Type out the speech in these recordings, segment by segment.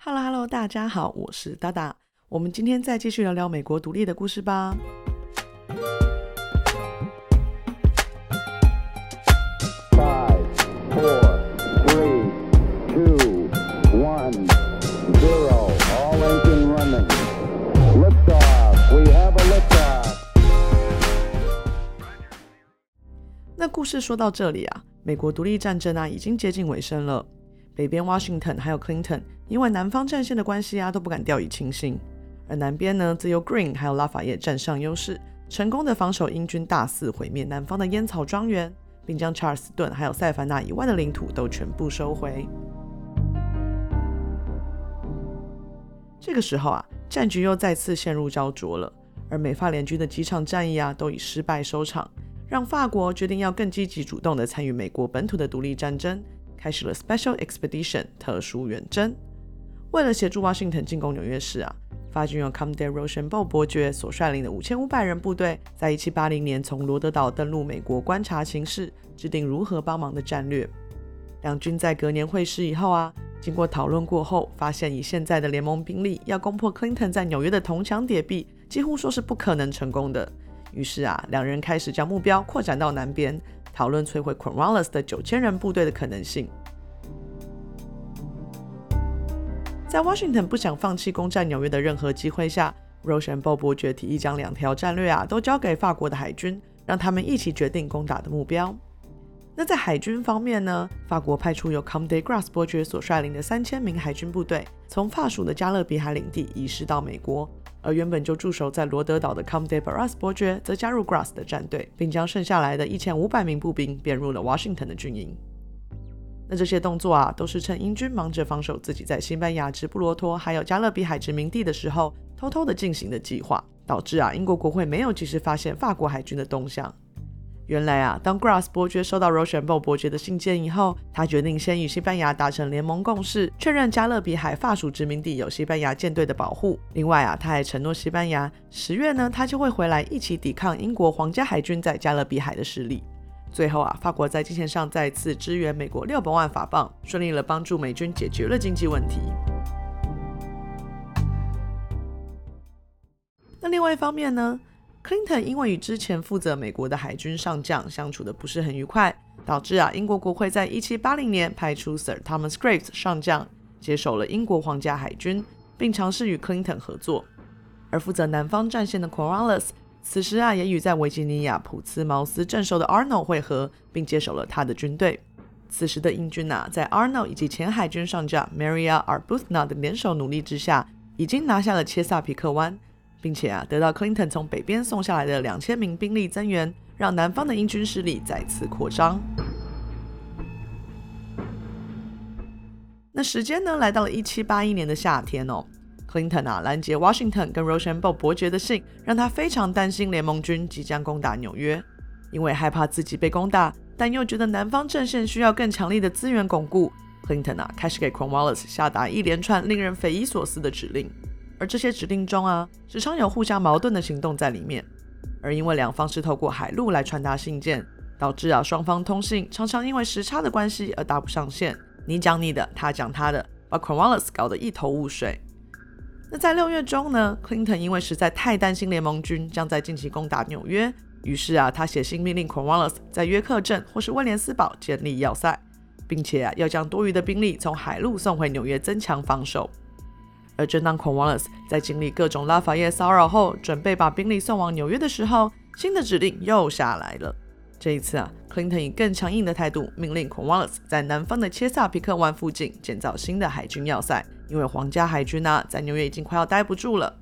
Hello Hello，大家好，我是达达。我们今天再继续聊聊美国独立的故事吧。Five, four, three, two, one, zero. All engine running. Liftoff. We have a. 那故事说到这里啊，美国独立战争啊已经接近尾声了。北边 Washington 还有 Clinton 因为南方战线的关系啊，都不敢掉以轻心。而南边呢，则由 Green 还有拉法叶占上优势，成功的防守英军大肆毁灭南方的烟草庄园，并将查尔斯顿还有塞凡纳以外的领土都全部收回。这个时候啊，战局又再次陷入焦灼了。而美法联军的几场战役啊，都以失败收场，让法国决定要更积极主动的参与美国本土的独立战争，开始了 Special Expedition 特殊远征。为了协助 Washington 进攻纽约市啊，法军由 Commodore Rochambeau 伯爵所率领的五千五百人部队，在一七八零年从罗德岛登陆美国，观察形势，制定如何帮忙的战略。两军在隔年会师以后啊，经过讨论过后，发现以现在的联盟兵力，要攻破 Clinton 在纽约的铜墙铁壁，几乎说是不可能成功的。于是啊，两人开始将目标扩展到南边，讨论摧毁 Cornwallis 的九千人部队的可能性。在 Washington 不想放弃攻占纽约的任何机会下，Rochambeau 伯爵提议将两条战略啊都交给法国的海军，让他们一起决定攻打的目标。那在海军方面呢，法国派出由 Comte de Grasse 伯爵所率领的三千名海军部队，从法属的加勒比海领地移师到美国，而原本就驻守在罗德岛的 Comte de b a r a s 伯爵则加入 g r a s s 的战队，并将剩下来的一千五百名步兵编入了 Washington 的军营。那这些动作啊，都是趁英军忙着防守自己在西班牙直布罗陀还有加勒比海殖民地的时候，偷偷的进行的计划，导致啊英国国会没有及时发现法国海军的动向。原来啊，当 Grass 伯爵收到 Rochambeau 伯爵的信件以后，他决定先与西班牙达成联盟共识，确认加勒比海法属殖民地有西班牙舰队的保护。另外啊，他还承诺西班牙十月呢，他就会回来一起抵抗英国皇家海军在加勒比海的势力。最后啊，法国在金钱上再次支援美国六百万法镑，顺利了帮助美军解决了经济问题。那另外一方面呢，Clinton 因为与之前负责美国的海军上将相处的不是很愉快，导致啊英国国会在一七八零年派出 Sir Thomas Graves 上将接手了英国皇家海军，并尝试与 Clinton 合作。而负责南方战线的 Cornwallis。此时啊，也与在维吉尼亚普茨茅斯镇守的 Arnold 会合，并接手了他的军队。此时的英军啊，在 Arnold 以及前海军上将 Maria Arbuthnot 的联手努力之下，已经拿下了切萨皮克湾，并且啊，得到 Clinton 从北边送下来的两千名兵力增援，让南方的英军势力再次扩张。那时间呢，来到了一七八一年的夏天哦。Clinton 啊，拦截 Washington 跟 Rochambeau 伯爵的信，让他非常担心联盟军即将攻打纽约。因为害怕自己被攻打，但又觉得南方阵线需要更强力的资源巩固，Clinton 啊，开始给 Cornwallis 下达一连串令人匪夷所思的指令。而这些指令中啊，时常有互相矛盾的行动在里面。而因为两方是透过海路来传达信件，导致啊双方通信常常因为时差的关系而搭不上线。你讲你的，他讲他的，把 Cornwallis 搞得一头雾水。那在六月中呢，Clinton 因为实在太担心联盟军将在近期攻打纽约，于是啊，他写信命令 Cornwallis 在约克镇或是威廉斯堡建立要塞，并且啊，要将多余的兵力从海路送回纽约增强防守。而正当 Cornwallis 在经历各种拉法叶骚扰后，准备把兵力送往纽约的时候，新的指令又下来了。这一次啊，Clinton 以更强硬的态度命令 Cornwallis 在南方的切萨皮克湾附近建造新的海军要塞。因为皇家海军呢，在纽约已经快要待不住了。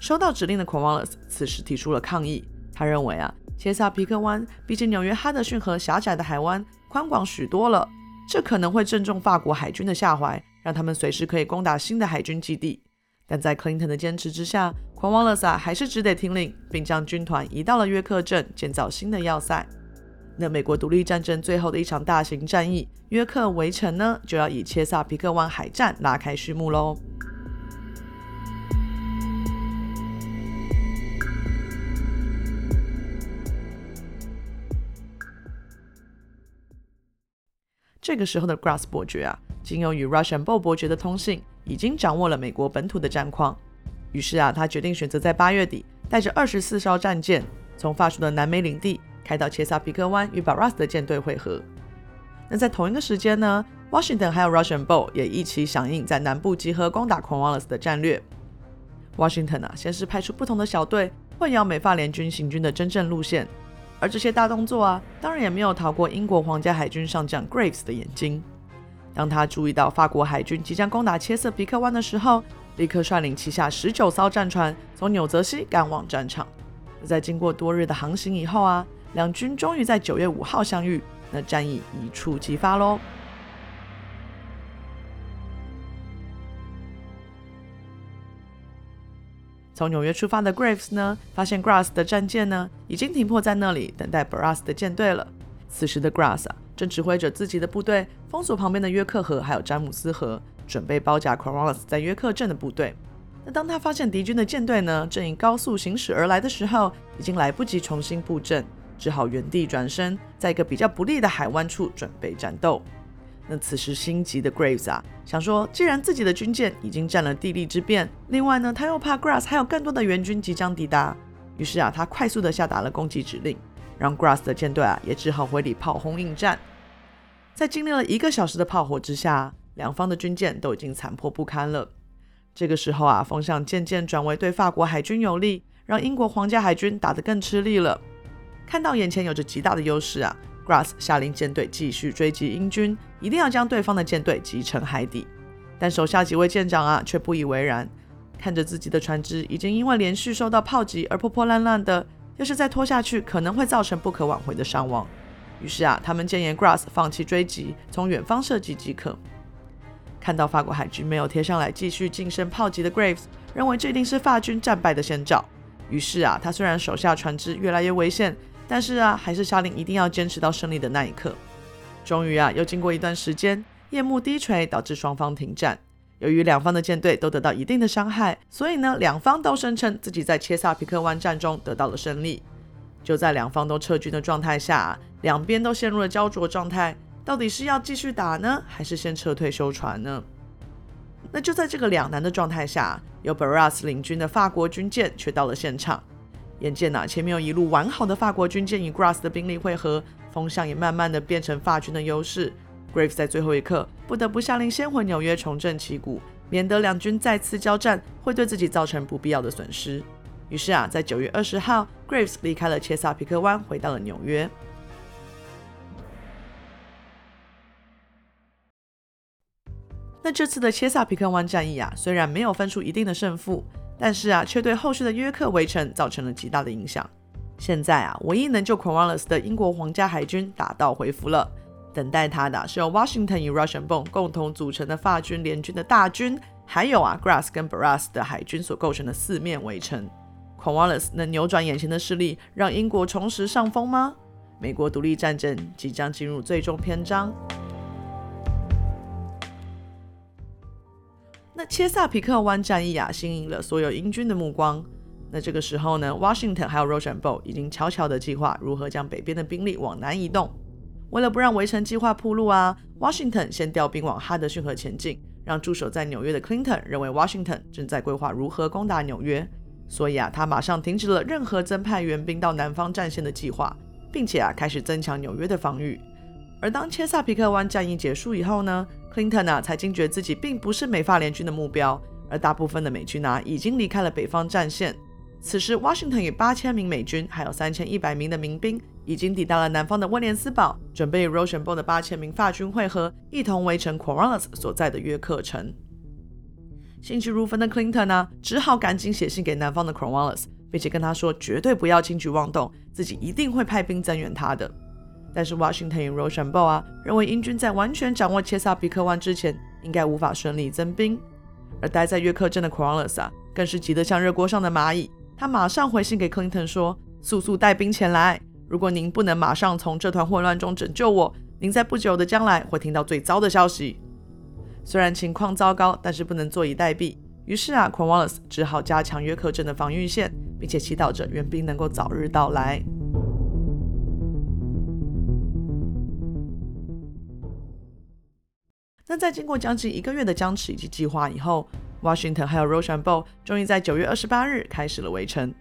收到指令的 Cornwallis 此时提出了抗议。他认为啊，切萨皮克湾比起纽约哈德逊河狭窄的海湾宽广许多了，这可能会正中法国海军的下怀，让他们随时可以攻打新的海军基地。但在 Clinton 的坚持之下，Cornwallis 还是只得听令，并将军团移到了约克镇建造新的要塞。那美国独立战争最后的一场大型战役——约克围城呢，就要以切萨皮克湾海战拉开序幕喽。这个时候的 Grass 伯爵啊，仅有与 Russian Bow 伯爵的通信，已经掌握了美国本土的战况。于是啊，他决定选择在八月底带着二十四艘战舰，从法属的南美领地开到切萨皮克湾与 Barras 的舰队会合。那在同一个时间呢，Washington 还有 Russian Bow 也一起响应在南部集合攻打 Cornwallis 的战略。Washington 啊，先是派出不同的小队混淆美法联军行军的真正路线，而这些大动作啊，当然也没有逃过英国皇家海军上将 Graves 的眼睛。当他注意到法国海军即将攻打切瑟皮克湾的时候，立刻率领旗下十九艘战船从纽泽西赶往战场。在经过多日的航行以后啊，两军终于在九月五号相遇。那战役一触即发喽。从纽约出发的 Graves 呢，发现 Grass 的战舰呢已经停泊在那里，等待 bras 的舰队了。此时的 Grass 啊，正指挥着自己的部队封锁旁边的约克河，还有詹姆斯河，准备包夹 Cornwallis 在约克镇的部队。那当他发现敌军的舰队呢正以高速行驶而来的时候，已经来不及重新布阵。只好原地转身，在一个比较不利的海湾处准备战斗。那此时心急的 Graves 啊，想说，既然自己的军舰已经占了地利之便，另外呢，他又怕 Grass 还有更多的援军即将抵达，于是啊，他快速的下达了攻击指令，让 Grass 的舰队啊也只好回礼炮轰应战。在经历了一个小时的炮火之下，两方的军舰都已经残破不堪了。这个时候啊，风向渐渐转为对法国海军有利，让英国皇家海军打得更吃力了。看到眼前有着极大的优势啊，Grass 下令舰队继续追击英军，一定要将对方的舰队击沉海底。但手下几位舰长啊却不以为然，看着自己的船只已经因为连续受到炮击而破破烂烂的，要是再拖下去，可能会造成不可挽回的伤亡。于是啊，他们建议 Grass 放弃追击，从远方射击即可。看到法国海军没有贴上来继续近身炮击的 Graves，认为这一定是法军战败的先兆。于是啊，他虽然手下船只越来越危险。但是啊，还是下令一定要坚持到胜利的那一刻。终于啊，又经过一段时间，夜幕低垂，导致双方停战。由于两方的舰队都得到一定的伤害，所以呢，两方都声称自己在切萨皮克湾战中得到了胜利。就在两方都撤军的状态下，两边都陷入了焦灼状态。到底是要继续打呢，还是先撤退修船呢？那就在这个两难的状态下，由 Barras 领军的法国军舰却到了现场。眼见呐，前面有一路完好的法国军舰与 Grass 的兵力汇合，风向也慢慢的变成法军的优势。Graves 在最后一刻不得不下令先回纽约重振旗鼓，免得两军再次交战会对自己造成不必要的损失。于是啊，在九月二十号，Graves 离开了切萨皮克湾，回到了纽约。那这次的切萨皮克湾战役啊，虽然没有分出一定的胜负。但是啊，却对后续的约克围城造成了极大的影响。现在啊，唯一能救 Cornwallis 的英国皇家海军打道回府了。等待他的是由 Washington 与 Russian Bow 共同组成的法军联军的大军，还有啊 Grass 跟 Barras 的海军所构成的四面围城。Cornwallis 能扭转眼前的势力，让英国重拾上风吗？美国独立战争即将进入最终篇章。切萨皮克湾战役啊，吸引了所有英军的目光。那这个时候呢，Washington 还有 Rochambeau 已经悄悄的计划如何将北边的兵力往南移动。为了不让围城计划铺路啊，Washington 先调兵往哈德逊河前进，让驻守在纽约的 Clinton 认为 Washington 正在规划如何攻打纽约，所以啊，他马上停止了任何增派援兵到南方战线的计划，并且啊，开始增强纽约的防御。而当切萨皮克湾战役结束以后呢？Clinton 啊，才惊觉自己并不是美法联军的目标，而大部分的美军啊已经离开了北方战线。此时，Washington 与八千名美军，还有三千一百名的民兵，已经抵达了南方的威廉斯堡，准备与 r o s h a n b o 的八千名法军会合，一同围城 Cornwallis 所在的约克城。心急如焚的 Clinton 呢，只好赶紧写信给南方的 Cornwallis，并且跟他说，绝对不要轻举妄动，自己一定会派兵增援他的。但是 Washington 与 Rochambeau 啊，认为英军在完全掌握切萨皮克湾之前，应该无法顺利增兵。而待在约克镇的 Cornwallis 啊，更是急得像热锅上的蚂蚁。他马上回信给 Clinton 说：“速速带兵前来！如果您不能马上从这团混乱中拯救我，您在不久的将来会听到最糟的消息。”虽然情况糟糕，但是不能坐以待毙。于是啊，Cornwallis 只好加强约克镇的防御线，并且祈祷着援兵能够早日到来。但在经过将近一个月的僵持以及计划以后，Washington 还有 Rochambeau 终于在九月二十八日开始了围城。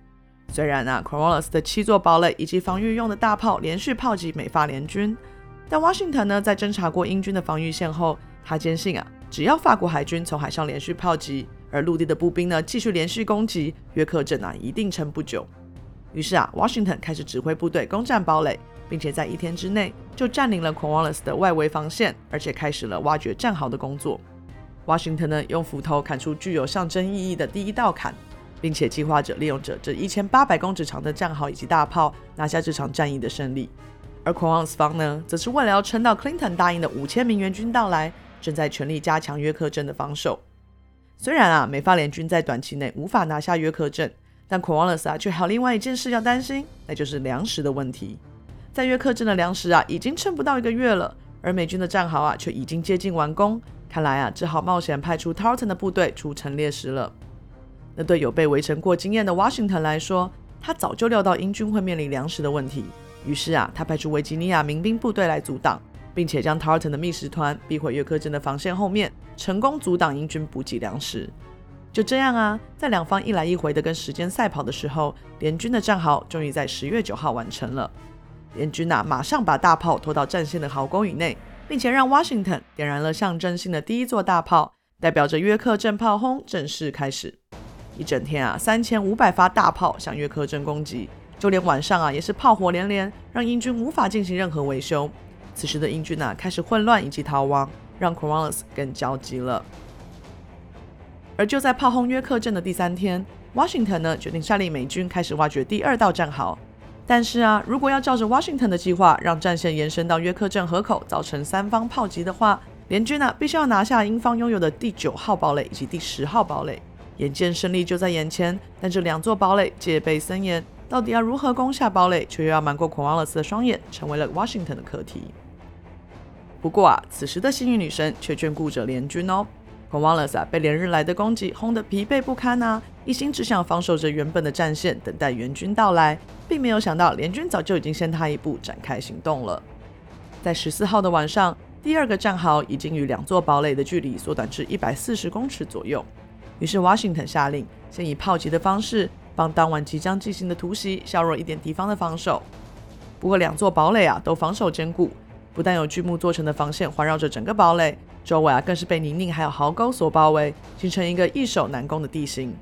虽然啊，Cornwallis 的七座堡垒以及防御用的大炮连续炮击美法联军，但 Washington 呢在侦查过英军的防御线后，他坚信啊，只要法国海军从海上连续炮击，而陆地的步兵呢继续连续攻击，约克镇啊一定撑不久。于是啊，Washington 开始指挥部队攻占堡垒，并且在一天之内就占领了 Cornwallis 的外围防线，而且开始了挖掘战壕的工作。Washington 呢用斧头砍出具有象征意义的第一道坎。并且计划着利用着这一千八百公尺长的战壕以及大炮拿下这场战役的胜利，而 c o n 斯方呢，则是为了要撑到 Clinton 答应的五千名援军到来，正在全力加强约克镇的防守。虽然啊，美法联军在短期内无法拿下约克镇，但 c o n w a l l i s 啊却还有另外一件事要担心，那就是粮食的问题。在约克镇的粮食啊已经撑不到一个月了，而美军的战壕啊却已经接近完工，看来啊只好冒险派出 Tarleton 的部队出城猎食了。那对有被围城过经验的 Washington 来说，他早就料到英军会面临粮食的问题。于是啊，他派出维吉尼亚民兵部队来阻挡，并且将 Tarleton 的密使团逼回约克镇的防线后面，成功阻挡英军补给粮食。就这样啊，在两方一来一回的跟时间赛跑的时候，联军的战壕终于在十月九号完成了。联军啊，马上把大炮拖到战线的壕沟以内，并且让 Washington 点燃了象征性的第一座大炮，代表着约克镇炮轰正式开始。一整天啊，三千五百发大炮向约克镇攻击，就连晚上啊也是炮火连连，让英军无法进行任何维修。此时的英军啊开始混乱以及逃亡，让 Cornwallis 更焦急了。而就在炮轰约克镇的第三天，Washington 呢决定率领美军开始挖掘第二道战壕。但是啊，如果要照着 Washington 的计划，让战线延伸到约克镇河口，造成三方炮击的话，联军呢必须要拿下英方拥有的第九号堡垒以及第十号堡垒。眼见胜利就在眼前，但这两座堡垒戒备森严，到底要如何攻下堡垒，却又要瞒过孔瓦勒斯的双眼，成为了 Washington 的课题。不过啊，此时的幸运女神却眷顾着联军哦。孔瓦勒斯啊，被连日来的攻击轰得疲惫不堪呐，一心只想防守着原本的战线，等待援军到来，并没有想到联军早就已经先他一步展开行动了。在十四号的晚上，第二个战壕已经与两座堡垒的距离缩短至一百四十公尺左右。于是，Washington 下令先以炮击的方式帮当晚即将进行的突袭削弱一点敌方的防守。不过，两座堡垒啊都防守坚固，不但有巨木做成的防线环绕着整个堡垒，周围啊更是被泥泞还有壕沟所包围，形成一个易守难攻的地形。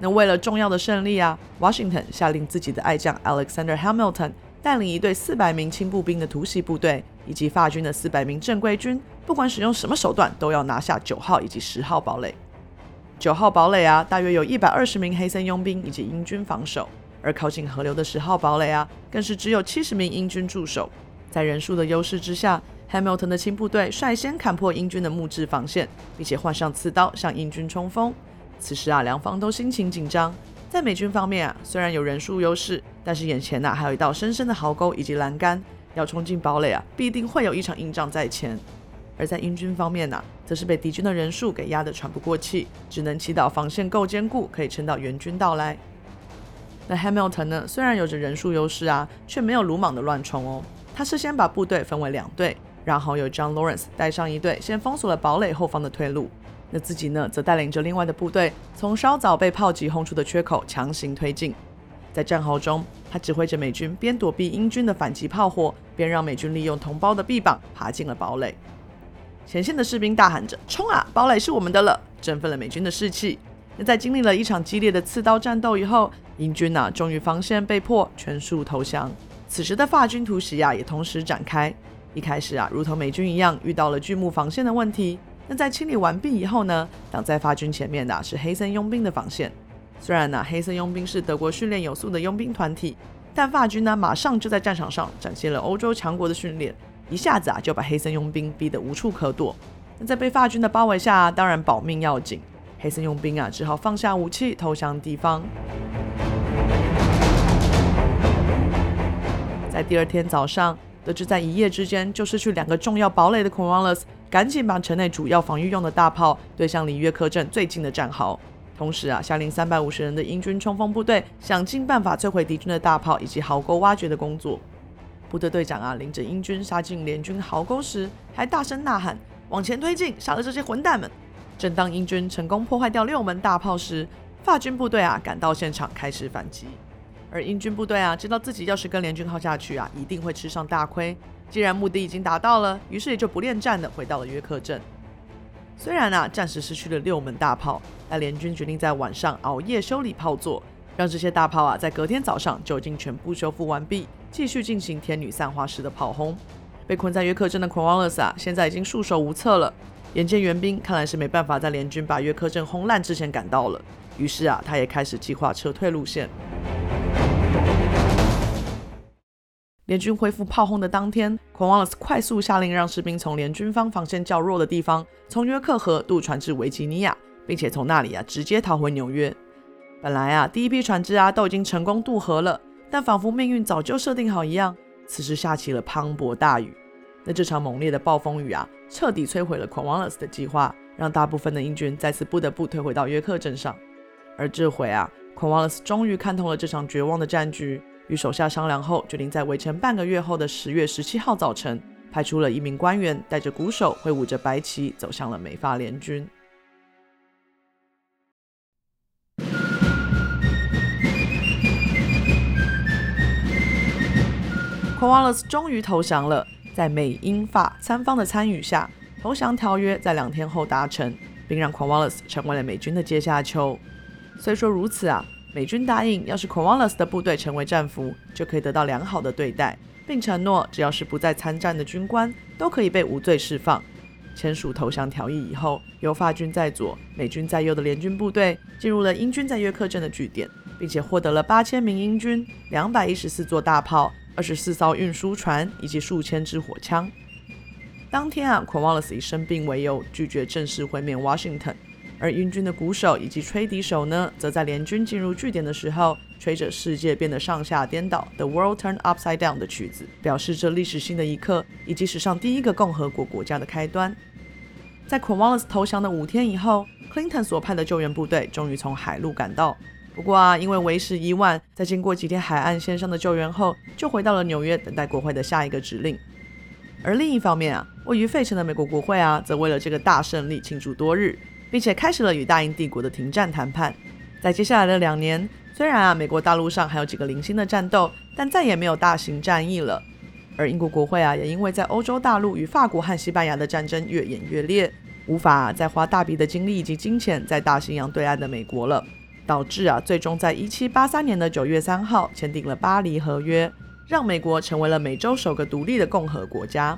那为了重要的胜利啊，Washington 下令自己的爱将 Alexander Hamilton 带领一队四百名轻步兵的突袭部队，以及法军的四百名正规军，不管使用什么手段，都要拿下九号以及十号堡垒。九号堡垒啊，大约有一百二十名黑森佣兵以及英军防守；而靠近河流的十号堡垒啊，更是只有七十名英军驻守。在人数的优势之下，Hamilton 的轻部队率先砍破英军的木质防线，并且换上刺刀向英军冲锋。此时啊，两方都心情紧张。在美军方面啊，虽然有人数优势，但是眼前呐还有一道深深的壕沟以及栏杆，要冲进堡垒啊，必定会有一场硬仗在前。而在英军方面呢，则是被敌军的人数给压得喘不过气，只能祈祷防线够坚固，可以撑到援军到来。那 Hamilton 呢，虽然有着人数优势啊，却没有鲁莽的乱冲哦。他事先把部队分为两队，然后由 John Lawrence 带上一队，先封锁了堡垒后方的退路。那自己呢，则带领着另外的部队，从稍早被炮击轰出的缺口强行推进。在战壕中，他指挥着美军边躲避英军的反击炮火，边让美军利用同胞的臂膀爬进了堡垒。前线的士兵大喊着：“冲啊！堡垒是我们的了！”振奋了美军的士气。那在经历了一场激烈的刺刀战斗以后，英军呐终于防线被破，全数投降。此时的法军突袭啊也同时展开。一开始啊，如同美军一样，遇到了巨木防线的问题。那在清理完毕以后呢，挡在法军前面的是黑森佣兵的防线。虽然呢，黑森佣兵是德国训练有素的佣兵团体，但法军呢马上就在战场上展现了欧洲强国的训练。一下子啊，就把黑森佣兵逼得无处可躲。那在被法军的包围下，当然保命要紧。黑森佣兵啊，只好放下武器投降敌方。在第二天早上，得知在一夜之间就失去两个重要堡垒的 Cornwallis，赶紧把城内主要防御用的大炮对向离约克镇最近的战壕，同时啊，下令三百五十人的英军冲锋部队想尽办法摧毁敌军的大炮以及壕沟挖掘的工作。部队队长啊，领着英军杀进联军壕沟时，还大声呐喊往前推进，杀了这些混蛋们！正当英军成功破坏掉六门大炮时，法军部队啊赶到现场开始反击。而英军部队啊知道自己要是跟联军耗下去啊，一定会吃上大亏。既然目的已经达到了，于是也就不恋战的回到了约克镇。虽然啊暂时失去了六门大炮，但联军决定在晚上熬夜修理炮座，让这些大炮啊在隔天早上就已经全部修复完毕，继续进行天女散花式的炮轰。被困在约克镇的 Cornwallis 啊，现在已经束手无策了。眼见援兵看来是没办法在联军把约克镇轰烂之前赶到了，于是啊，他也开始计划撤退路线。联军恢复炮轰的当天，Cornwallis 快速下令让士兵从联军方防线较弱的地方，从约克河渡船至维吉尼亚，并且从那里啊直接逃回纽约。本来啊，第一批船只啊都已经成功渡河了，但仿佛命运早就设定好一样，此时下起了磅礴大雨。那这场猛烈的暴风雨啊，彻底摧毁了 Cornwallis 的计划，让大部分的英军再次不得不退回到约克镇上。而这回啊，Cornwallis 终于看通了这场绝望的战局，与手下商量后，决定在围城半个月后的十月十七号早晨，派出了一名官员，带着鼓手，挥舞着白旗，走向了美法联军。Cornwallis 终于投降了。在美英法三方的参与下，投降条约在两天后达成，并让 Cornwallis 成为了美军的阶下囚。虽说如此啊，美军答应，要是 Cornwallis 的部队成为战俘，就可以得到良好的对待，并承诺只要是不再参战的军官都可以被无罪释放。签署投降条约以后，由法军在左、美军在右的联军部队进入了英军在约克镇的据点，并且获得了八千名英军、两百一十四座大炮。二十四艘运输船以及数千支火枪。当天啊，Cornwallis 以生病为由拒绝正式会面 Washington，而英军的鼓手以及吹笛手呢，则在联军进入据点的时候，吹着世界变得上下颠倒 The World Turned Upside Down 的曲子，表示这历史性的一刻以及史上第一个共和国国家的开端。在 Cornwallis 投降的五天以后，Clinton 所派的救援部队终于从海路赶到。不过啊，因为为时已晚，在经过几天海岸线上的救援后，就回到了纽约，等待国会的下一个指令。而另一方面啊，位于费城的美国国会啊，则为了这个大胜利庆祝多日，并且开始了与大英帝国的停战谈判。在接下来的两年，虽然啊，美国大陆上还有几个零星的战斗，但再也没有大型战役了。而英国国会啊，也因为在欧洲大陆与法国和西班牙的战争越演越烈，无法再花大笔的精力以及金钱在大西洋对岸的美国了。导致啊，最终在一七八三年的九月三号签订了巴黎合约，让美国成为了美洲首个独立的共和国家。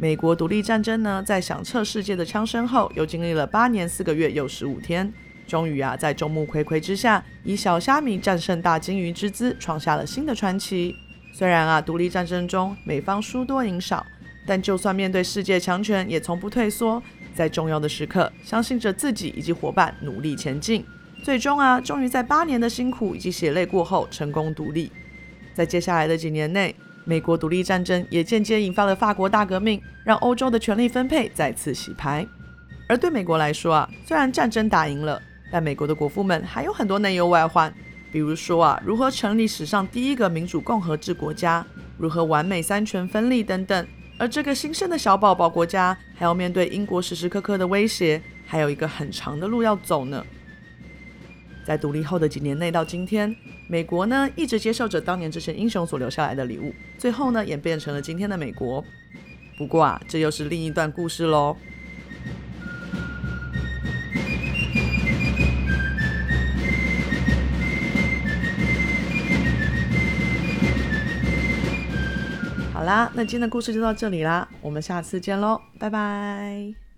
美国独立战争呢，在响彻世界的枪声后，又经历了八年四个月又十五天，终于啊，在众目睽睽之下，以小虾米战胜大鲸鱼之姿，创下了新的传奇。虽然啊，独立战争中美方输多赢少，但就算面对世界强权，也从不退缩，在重要的时刻，相信着自己以及伙伴，努力前进。最终啊，终于在八年的辛苦以及血泪过后，成功独立。在接下来的几年内，美国独立战争也间接引发了法国大革命，让欧洲的权力分配再次洗牌。而对美国来说啊，虽然战争打赢了，但美国的国父们还有很多内忧外患，比如说啊，如何成立史上第一个民主共和制国家，如何完美三权分立等等。而这个新生的小宝宝国家，还要面对英国时时刻刻的威胁，还有一个很长的路要走呢。在独立后的几年内到今天，美国呢一直接受着当年这些英雄所留下来的礼物，最后呢演变成了今天的美国。不过啊，这又是另一段故事喽。好啦，那今天的故事就到这里啦，我们下次见喽，拜拜。